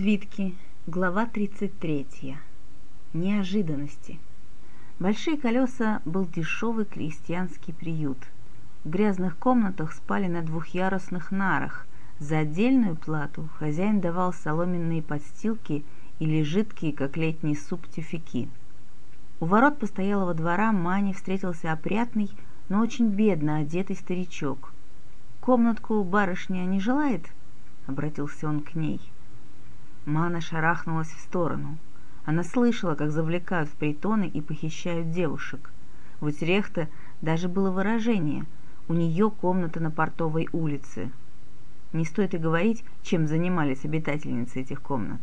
Свитки. Глава 33. Неожиданности. Большие колеса был дешевый крестьянский приют. В грязных комнатах спали на двухъярусных нарах. За отдельную плату хозяин давал соломенные подстилки или жидкие, как летний суп, тюфяки. У ворот постоялого двора Мане встретился опрятный, но очень бедно одетый старичок. «Комнатку барышня не желает?» — обратился он к ней. — Мана шарахнулась в сторону. Она слышала, как завлекают в притоны и похищают девушек. В Утрехте даже было выражение «у нее комната на портовой улице». Не стоит и говорить, чем занимались обитательницы этих комнат.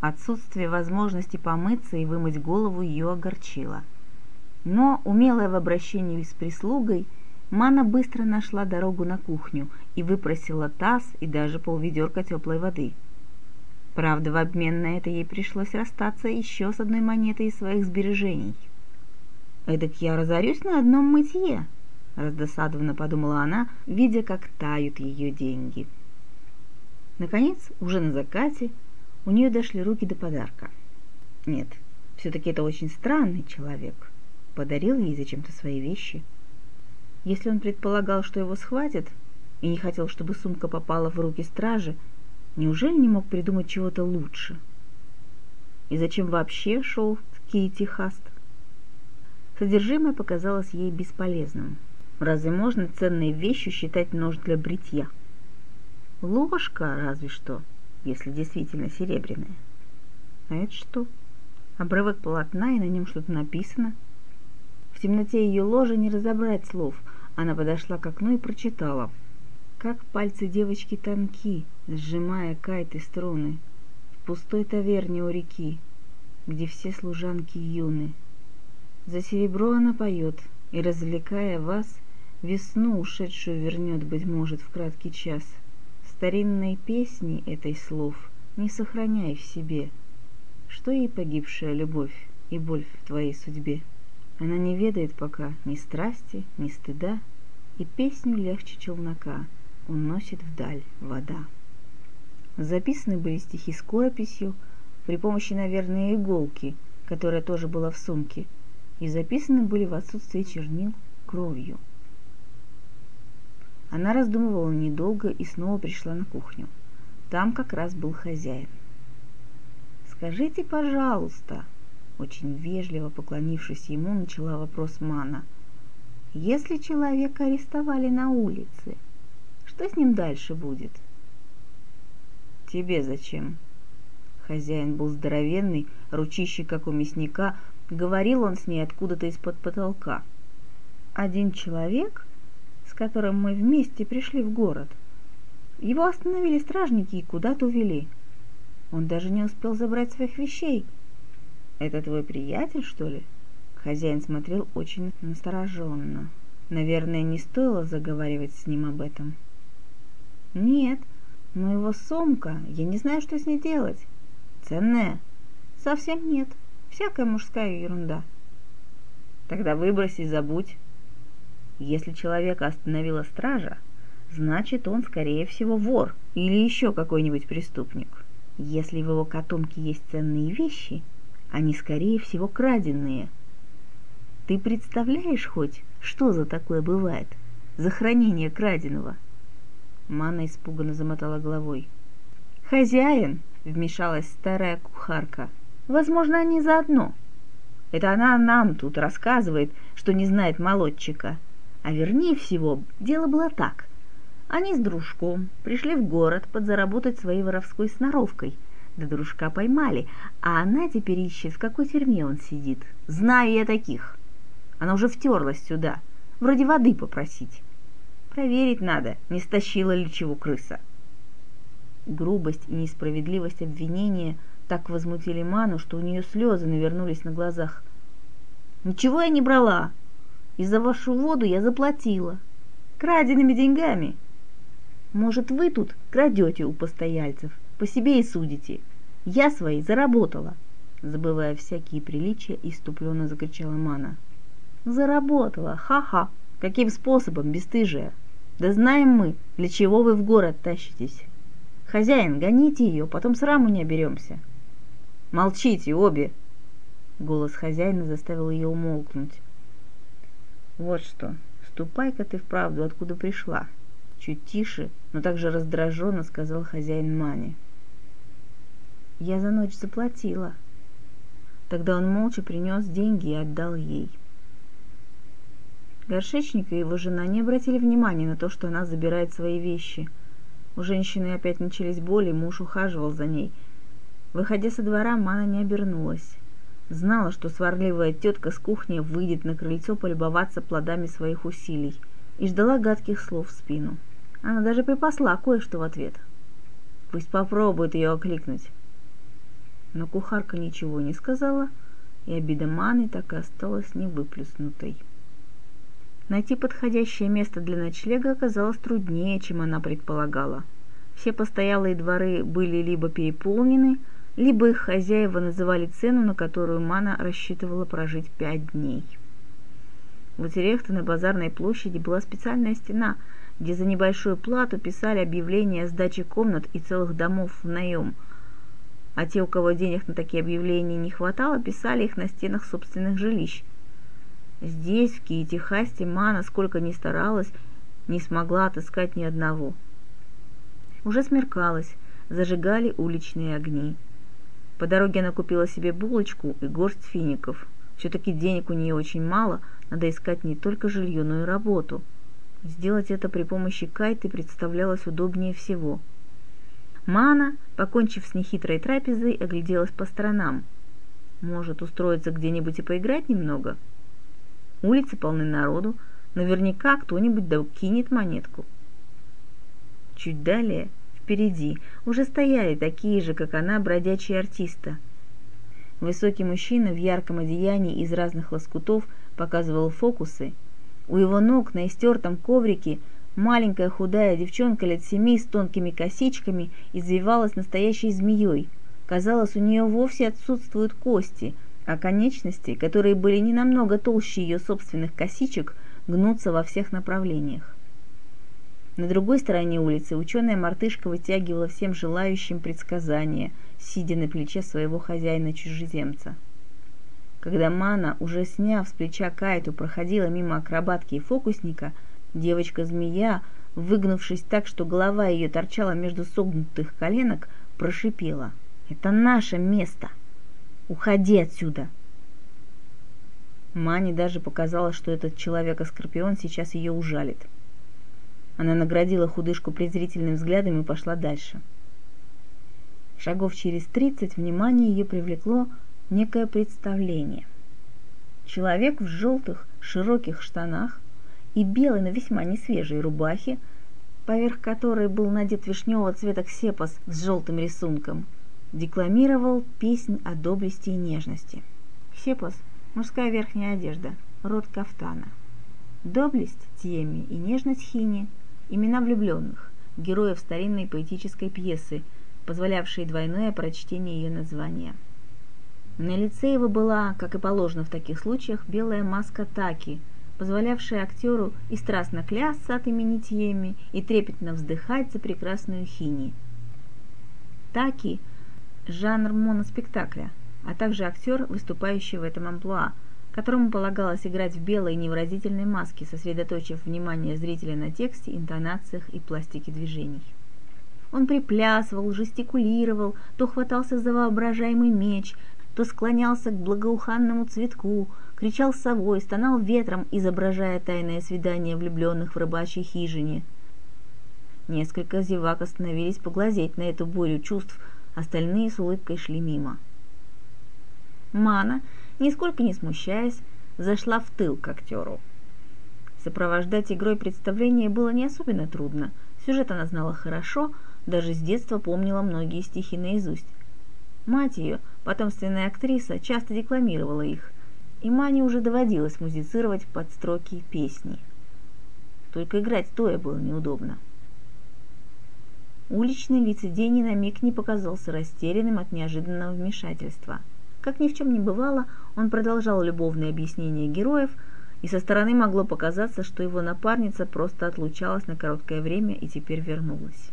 Отсутствие возможности помыться и вымыть голову ее огорчило. Но, умелая в обращении с прислугой, Мана быстро нашла дорогу на кухню и выпросила таз и даже полведерка теплой воды. Правда, в обмен на это ей пришлось расстаться еще с одной монетой из своих сбережений. «Эдак я разорюсь на одном мытье», — раздосадованно подумала она, видя, как тают ее деньги. Наконец, уже на закате, у нее дошли руки до подарка. Нет, все-таки это очень странный человек. Подарил ей зачем-то свои вещи — если он предполагал, что его схватят, и не хотел, чтобы сумка попала в руки стражи, неужели не мог придумать чего-то лучше? И зачем вообще шел в Кейти Хаст? Содержимое показалось ей бесполезным. Разве можно ценной вещью считать нож для бритья? Ложка разве что, если действительно серебряная. А это что? Обрывок полотна, и на нем что-то написано. В темноте ее ложа не разобрать слов — она подошла к окну и прочитала. Как пальцы девочки тонки, сжимая кайты струны, В пустой таверне у реки, где все служанки юны. За серебро она поет, и, развлекая вас, Весну ушедшую вернет, быть может, в краткий час. Старинной песни этой слов не сохраняй в себе. Что ей погибшая любовь и боль в твоей судьбе? Она не ведает пока ни страсти, ни стыда, И песню легче челнока уносит вдаль вода. Записаны были стихи скорописью при помощи, наверное, иголки, которая тоже была в сумке, и записаны были в отсутствии чернил кровью. Она раздумывала недолго и снова пришла на кухню. Там как раз был хозяин. «Скажите, пожалуйста», очень вежливо поклонившись ему, начала вопрос Мана. «Если человека арестовали на улице, что с ним дальше будет?» «Тебе зачем?» Хозяин был здоровенный, ручище, как у мясника, говорил он с ней откуда-то из-под потолка. «Один человек, с которым мы вместе пришли в город, его остановили стражники и куда-то увели. Он даже не успел забрать своих вещей, «Это твой приятель, что ли?» Хозяин смотрел очень настороженно. Наверное, не стоило заговаривать с ним об этом. «Нет, но его сумка, я не знаю, что с ней делать. Ценная?» «Совсем нет. Всякая мужская ерунда». «Тогда выбрось и забудь. Если человека остановила стража, значит, он, скорее всего, вор или еще какой-нибудь преступник. Если в его котомке есть ценные вещи, они, скорее всего, краденные. Ты представляешь хоть, что за такое бывает? За хранение краденого?» Мана испуганно замотала головой. «Хозяин!» — вмешалась старая кухарка. «Возможно, они заодно. Это она нам тут рассказывает, что не знает молодчика. А вернее всего, дело было так. Они с дружком пришли в город подзаработать своей воровской сноровкой — да дружка поймали, а она теперь ищет, в какой тюрьме он сидит. Знаю я таких. Она уже втерлась сюда, вроде воды попросить. Проверить надо, не стащила ли чего крыса. Грубость и несправедливость обвинения так возмутили Ману, что у нее слезы навернулись на глазах. «Ничего я не брала. И за вашу воду я заплатила. Краденными деньгами. Может, вы тут крадете у постояльцев?» По себе и судите. Я свои заработала!» Забывая всякие приличия, иступленно закричала Мана. «Заработала! Ха-ха! Каким способом, бесстыжие? Да знаем мы, для чего вы в город тащитесь. «Хозяин, гоните ее, потом сраму не оберемся». «Молчите обе!» Голос хозяина заставил ее умолкнуть. «Вот что, ступай-ка ты вправду, откуда пришла!» Чуть тише, но также раздраженно сказал хозяин Мани. «Я за ночь заплатила». Тогда он молча принес деньги и отдал ей. Горшечник и его жена не обратили внимания на то, что она забирает свои вещи. У женщины опять начались боли, муж ухаживал за ней. Выходя со двора, Мана не обернулась. Знала, что сварливая тетка с кухни выйдет на крыльцо полюбоваться плодами своих усилий, и ждала гадких слов в спину. Она даже припасла кое-что в ответ. Пусть попробует ее окликнуть. Но кухарка ничего не сказала, и обида Маны так и осталась невыплюснутой. Найти подходящее место для ночлега оказалось труднее, чем она предполагала. Все постоялые дворы были либо переполнены, либо их хозяева называли цену, на которую Мана рассчитывала прожить пять дней. У Терехта на базарной площади была специальная стена, где за небольшую плату писали объявления о сдаче комнат и целых домов в наем, а те, у кого денег на такие объявления не хватало, писали их на стенах собственных жилищ – Здесь, в Киетихасте, Мана, сколько ни старалась, не смогла отыскать ни одного. Уже смеркалось, зажигали уличные огни. По дороге она купила себе булочку и горсть фиников. Все-таки денег у нее очень мало, надо искать не только жилье, но и работу. Сделать это при помощи кайты представлялось удобнее всего. Мана, покончив с нехитрой трапезой, огляделась по сторонам. Может, устроиться где-нибудь и поиграть немного – Улицы полны народу, наверняка кто-нибудь да кинет монетку. Чуть далее, впереди, уже стояли такие же, как она, бродячие артисты. Высокий мужчина в ярком одеянии из разных лоскутов показывал фокусы. У его ног на истертом коврике маленькая худая девчонка лет семи с тонкими косичками извивалась настоящей змеей. Казалось, у нее вовсе отсутствуют кости, а конечности, которые были не намного толще ее собственных косичек, гнутся во всех направлениях. На другой стороне улицы ученая мартышка вытягивала всем желающим предсказания, сидя на плече своего хозяина-чужеземца. Когда Мана, уже сняв с плеча кайту, проходила мимо акробатки и фокусника, девочка-змея, выгнувшись так, что голова ее торчала между согнутых коленок, прошипела «Это наше место!» Уходи отсюда!» Мане даже показалось, что этот человек-скорпион сейчас ее ужалит. Она наградила худышку презрительным взглядом и пошла дальше. Шагов через тридцать внимание ее привлекло некое представление. Человек в желтых широких штанах и белой, но весьма несвежей рубахе, поверх которой был надет вишневого цвета ксепос с желтым рисунком – декламировал песнь о доблести и нежности. Ксепос – мужская верхняя одежда, род кафтана. Доблесть – Тиеми и нежность Хини – имена влюбленных, героев старинной поэтической пьесы, позволявшие двойное прочтение ее названия. На лице его была, как и положено в таких случаях, белая маска Таки, позволявшая актеру и страстно клясться от имени Тиеми, и трепетно вздыхать за прекрасную Хини. Таки – жанр моноспектакля, а также актер, выступающий в этом амплуа, которому полагалось играть в белой невыразительной маске, сосредоточив внимание зрителя на тексте, интонациях и пластике движений. Он приплясывал, жестикулировал, то хватался за воображаемый меч, то склонялся к благоуханному цветку, кричал совой, стонал ветром, изображая тайное свидание влюбленных в рыбачьей хижине. Несколько зевак остановились поглазеть на эту бурю чувств, остальные с улыбкой шли мимо. Мана, нисколько не смущаясь, зашла в тыл к актеру. Сопровождать игрой представление было не особенно трудно. Сюжет она знала хорошо, даже с детства помнила многие стихи наизусть. Мать ее, потомственная актриса, часто декламировала их, и Мане уже доводилось музицировать под строки песни. Только играть стоя было неудобно. Уличный лицедей ни на миг не показался растерянным от неожиданного вмешательства. Как ни в чем не бывало, он продолжал любовные объяснения героев, и со стороны могло показаться, что его напарница просто отлучалась на короткое время и теперь вернулась.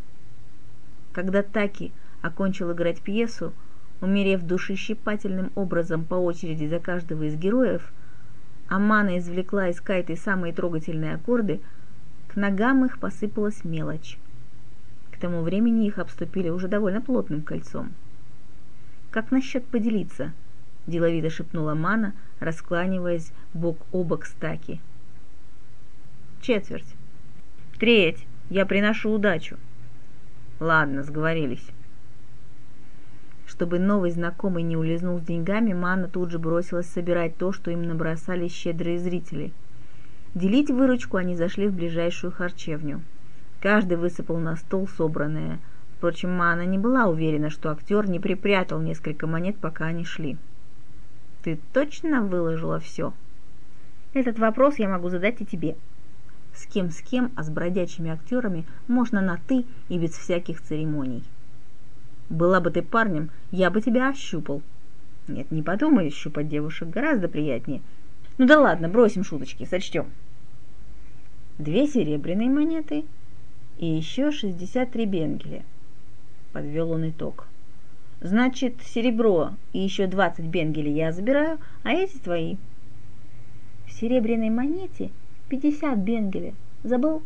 Когда Таки окончил играть пьесу, умерев душещипательным образом по очереди за каждого из героев, Амана извлекла из кайты самые трогательные аккорды, к ногам их посыпалась мелочь. К тому времени их обступили уже довольно плотным кольцом. «Как насчет поделиться?» – деловито шепнула Мана, раскланиваясь бок о бок с Таки. «Четверть. Треть. Я приношу удачу». «Ладно, сговорились». Чтобы новый знакомый не улизнул с деньгами, Мана тут же бросилась собирать то, что им набросали щедрые зрители. Делить выручку они зашли в ближайшую харчевню. Каждый высыпал на стол собранное. Впрочем, Мана не была уверена, что актер не припрятал несколько монет, пока они шли. «Ты точно выложила все?» «Этот вопрос я могу задать и тебе», с кем с кем, а с бродячими актерами можно на «ты» и без всяких церемоний. Была бы ты парнем, я бы тебя ощупал. Нет, не подумай, щупать девушек гораздо приятнее. Ну да ладно, бросим шуточки, сочтем. Две серебряные монеты и еще 63 бенгеля. Подвел он итог. Значит, серебро и еще 20 бенгелей я забираю, а эти твои. В серебряной монете 50 бенгеля. Забыл?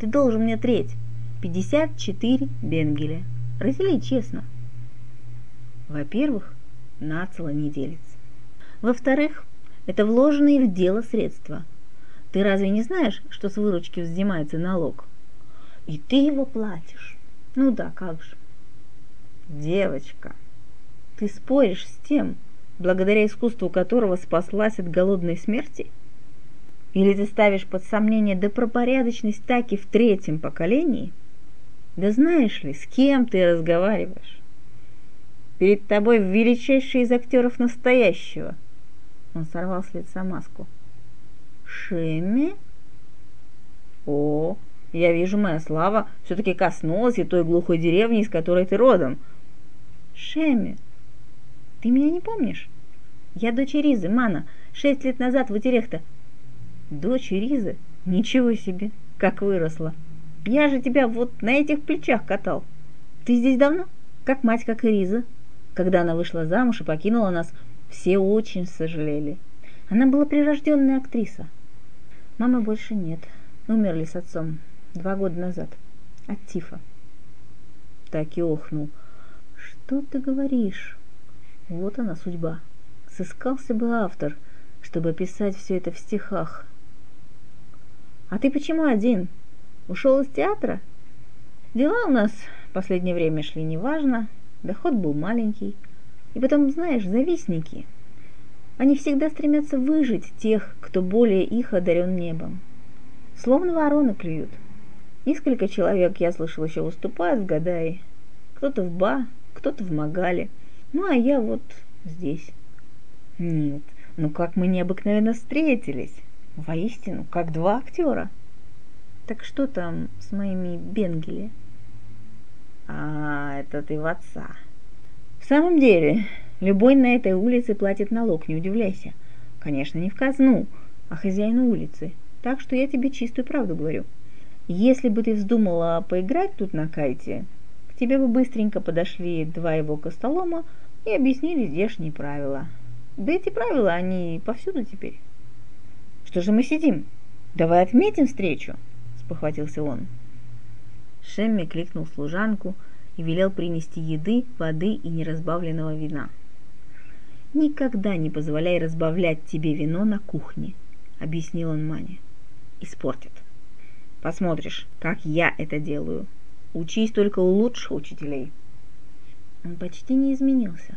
Ты должен мне треть. 54 бенгеля. Раздели честно. Во-первых, нацело не делится. Во-вторых, это вложенные в дело средства. Ты разве не знаешь, что с выручки взимается налог? И ты его платишь. Ну да, как же. Девочка, ты споришь с тем, благодаря искусству которого спаслась от голодной смерти? Или ты ставишь под сомнение добропорядочность таки в третьем поколении – да знаешь ли, с кем ты разговариваешь? Перед тобой величайший из актеров настоящего. Он сорвал с лица маску. Шемми? О, я вижу, моя слава все-таки коснулась и той глухой деревни, из которой ты родом. Шемми, ты меня не помнишь? Я дочь Ризы, Мана, шесть лет назад в Утерехта. Дочь Ризы? Ничего себе, как выросла. Я же тебя вот на этих плечах катал. Ты здесь давно? Как мать, как Риза. Когда она вышла замуж и покинула нас, все очень сожалели. Она была прирожденная актриса. Мамы больше нет. Умерли с отцом два года назад. От тифа. Так и охнул. Что ты говоришь? Вот она судьба. Сыскался бы автор, чтобы описать все это в стихах. А ты почему один? Ушел из театра? Дела у нас в последнее время шли неважно, доход был маленький. И потом, знаешь, завистники. Они всегда стремятся выжить тех, кто более их одарен небом. Словно вороны клюют. Несколько человек, я слышал, еще выступают в Гадае. Кто-то в Ба, кто-то в Магале. Ну, а я вот здесь. Нет, ну как мы необыкновенно встретились. Воистину, как два актера. Так что там с моими Бенгели? А, это ты в отца. В самом деле, любой на этой улице платит налог, не удивляйся. Конечно, не в казну, а хозяину улицы. Так что я тебе чистую правду говорю. Если бы ты вздумала поиграть тут на кайте, к тебе бы быстренько подошли два его костолома и объяснили здешние правила. Да эти правила, они повсюду теперь. Что же мы сидим? Давай отметим встречу спохватился он. Шемми кликнул служанку и велел принести еды, воды и неразбавленного вина. «Никогда не позволяй разбавлять тебе вино на кухне», — объяснил он Мане. «Испортит. Посмотришь, как я это делаю. Учись только у лучших учителей». Он почти не изменился.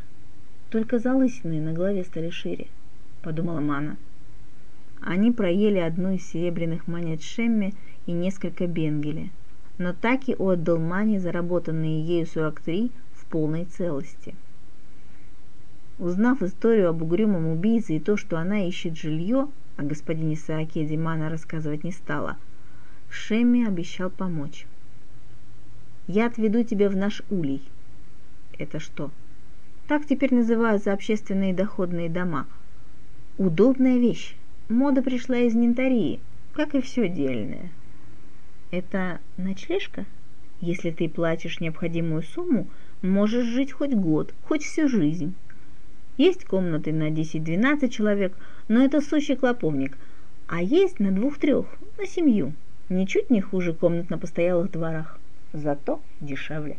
Только залысины на голове стали шире, подумала Мана. Они проели одну из серебряных монет Шемми и несколько бенгеля, но так и отдал Мане заработанные ею 43 в полной целости. Узнав историю об угрюмом убийце и то, что она ищет жилье, о господине Саакеде Мана рассказывать не стала, Шемми обещал помочь. «Я отведу тебя в наш улей». «Это что?» Так теперь называются общественные доходные дома. Удобная вещь. Мода пришла из Нинтарии, как и все дельное. Это ночлежка? Если ты платишь необходимую сумму, можешь жить хоть год, хоть всю жизнь. Есть комнаты на 10-12 человек, но это сущий клоповник, а есть на двух-трех, на семью. Ничуть не хуже комнат на постоялых дворах, зато дешевле.